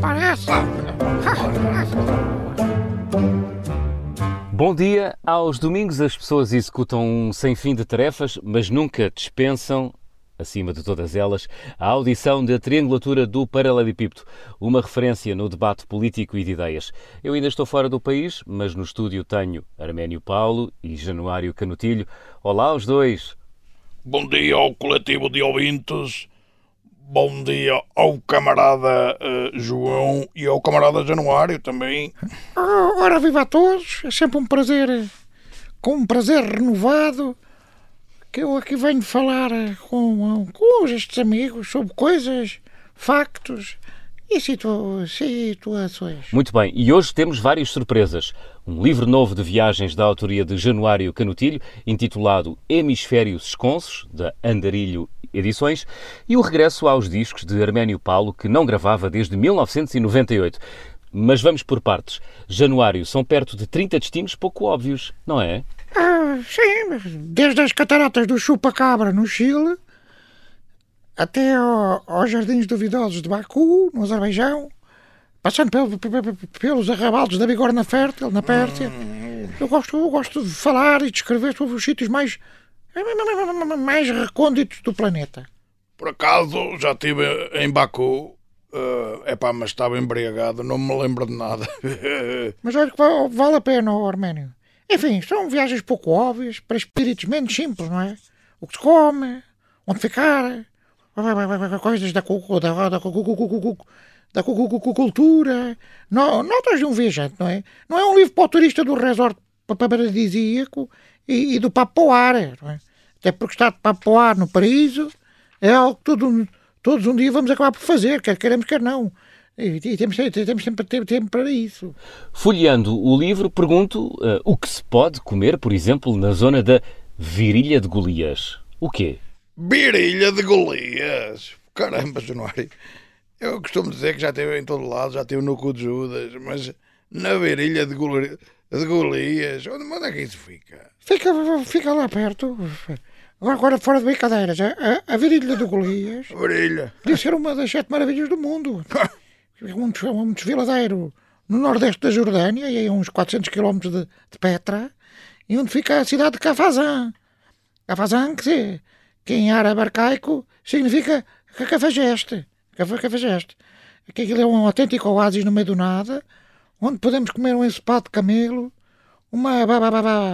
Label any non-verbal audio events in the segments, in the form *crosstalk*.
parece. Bom dia. Aos domingos as pessoas executam um sem fim de tarefas, mas nunca dispensam, acima de todas elas, a audição da triangulatura do Paralelepípedo, uma referência no debate político e de ideias. Eu ainda estou fora do país, mas no estúdio tenho Arménio Paulo e Januário Canutilho. Olá aos dois. Bom dia ao coletivo de ouvintes. Bom dia ao camarada uh, João e ao camarada Januário também. Oh, ora, viva a todos. É sempre um prazer, com um prazer renovado, que eu aqui venho falar com, com estes amigos sobre coisas, factos e situa situações. Muito bem, e hoje temos várias surpresas. Um livro novo de viagens da autoria de Januário Canutilho, intitulado Hemisférios Esconsos, da Andarilho Edições, e o regresso aos discos de Arménio Paulo, que não gravava desde 1998. Mas vamos por partes. Januário, são perto de 30 destinos pouco óbvios, não é? Ah, sim, desde as cataratas do Chupa-Cabra, no Chile, até ao, aos Jardins Duvidosos de Baku, no Azerbaijão, passando pelo, pelos arrabaldes da Bigorna Fértil, na Pérsia. Eu gosto, eu gosto de falar e de escrever sobre os sítios mais, mais recônditos do planeta. Por acaso, já estive em Baku. Uh, epá, mas estava embriagado, não me lembro de nada. *laughs* mas olha que vale a pena, Arménio. Enfim, são viagens pouco óbvias, para espíritos menos simples, não é? O que se come, onde ficar, coisas da, da, da, da cultura, notas de um viajante, não é? Não é um livro para o turista do resort paradisíaco e, e do papoar, não é? Até porque estar de papoar no paraíso é algo que todo, todos um dia vamos acabar por fazer, quer queremos, quer não. E, e temos, temos sempre ter tempo para isso. Folheando o livro, pergunto uh, o que se pode comer, por exemplo, na zona da Virilha de Golias. O quê? Virilha de Golias! Caramba, Januário. Eu costumo dizer que já esteve em todo lado, já esteve no cu de Judas, mas na Virilha de, Golias, de Golias, onde, onde é que isso fica? Fica, fica lá perto. Agora, fora de brincadeiras, a, a Virilha de Golias. Virilha. Podia ser uma das sete maravilhas do mundo. É um, um desfiladeiro no nordeste da Jordânia, e a uns 400 km de, de Petra, e onde fica a cidade de Cafazan. Cafazan, que, que em árabe arcaico significa cafajeste. Cafajeste. Que aquilo é um autêntico oásis no meio do nada, onde podemos comer um ensopado de camelo, uma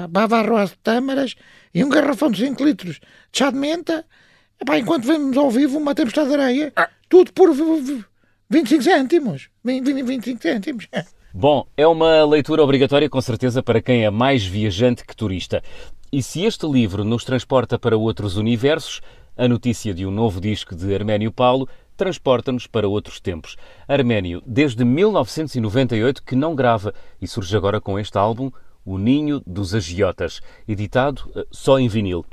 bavarroa de tâmaras e um garrafão de 5 litros de chá de menta, Epá, enquanto vemos ao vivo uma tempestade de areia, ah. tudo por 25 cêntimos. 25 cêntimos. *laughs* Bom, é uma leitura obrigatória com certeza para quem é mais viajante que turista. E se este livro nos transporta para outros universos, a notícia de um novo disco de Arménio Paulo transporta-nos para outros tempos. Arménio, desde 1998 que não grava e surge agora com este álbum, O Ninho dos Agiotas, editado eh, só em vinil.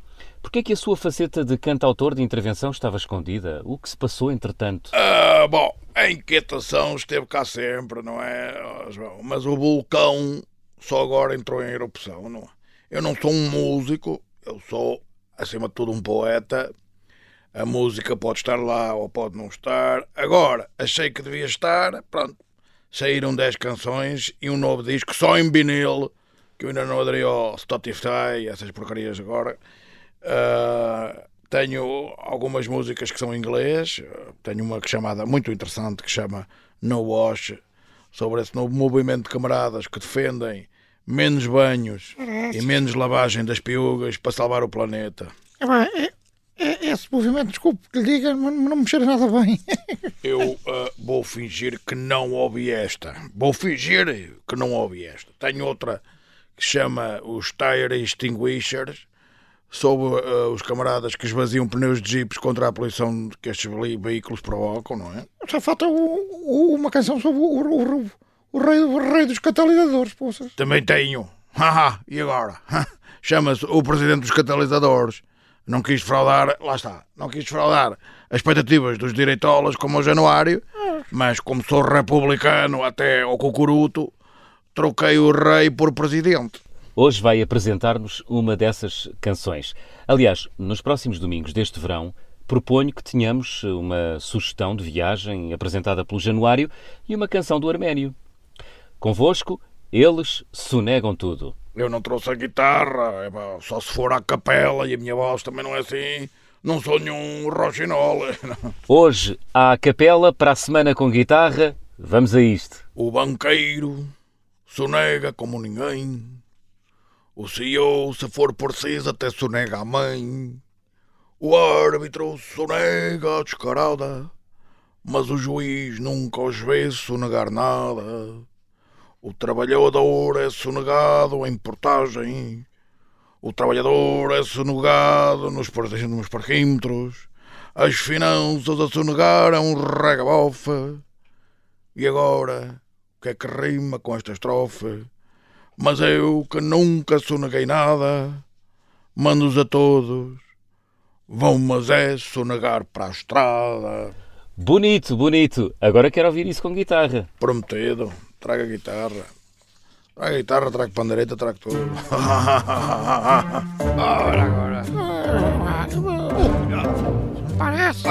Porquê é que a sua faceta de cantautor de intervenção estava escondida? O que se passou entretanto? Ah, bom, a inquietação esteve cá sempre, não é? Mas o vulcão só agora entrou em erupção, não é? Eu não sou um músico, eu sou, acima de tudo, um poeta. A música pode estar lá ou pode não estar. Agora, achei que devia estar, pronto. Saíram 10 canções e um novo disco só em vinil, que eu ainda não aderi ao Spotify, essas porcarias agora. Uh, tenho algumas músicas que são em inglês. Tenho uma que chamada muito interessante que chama No Wash, sobre esse novo movimento de camaradas que defendem menos banhos e menos lavagem das piugas para salvar o planeta. É, é, esse movimento, desculpe que lhe diga, não, não me cheira nada bem. *laughs* Eu uh, vou fingir que não ouvi esta. Vou fingir que não ouvi esta. Tenho outra que chama os Tire Extinguishers sobre uh, os camaradas que esvaziam pneus de jipes contra a poluição que estes veículos provocam, não é? Só falta o, o, uma canção sobre o, o, rei, rei dos catalisadores, poças. Também tenho. *laughs* Haha, e agora? *laughs* Chama-se o presidente dos catalisadores. Não quis fraudar, lá está, não quis fraudar as expectativas dos direitolas como o Januário, mas como sou republicano até ao cucuruto, troquei o rei por presidente. Hoje vai apresentar-nos uma dessas canções. Aliás, nos próximos domingos deste verão, proponho que tenhamos uma sugestão de viagem apresentada pelo Januário e uma canção do Arménio. Convosco, eles sonegam tudo. Eu não trouxe a guitarra, é só se for à capela e a minha voz também não é assim. Não sou nenhum roxinol. *laughs* Hoje há a capela, para a semana com guitarra. Vamos a isto. O banqueiro sonega como ninguém. O CEO, se for preciso, até sonega a mãe. O árbitro sonega a descarada, mas o juiz nunca os vê sonegar nada. O trabalhador é sonegado em portagem, o trabalhador é sonegado nos, nos parquímetros, as finanças a sonegar é um regabofa. E agora, o que é que rima com esta estrofe? Mas eu que nunca soneguei nada, mando-os a todos, vão mas é sonegar para a estrada. Bonito, bonito. Agora quero ouvir isso com guitarra. Prometido, traga guitarra. Traga guitarra, traga pandeireta, traga tudo. Ora, agora. Parece.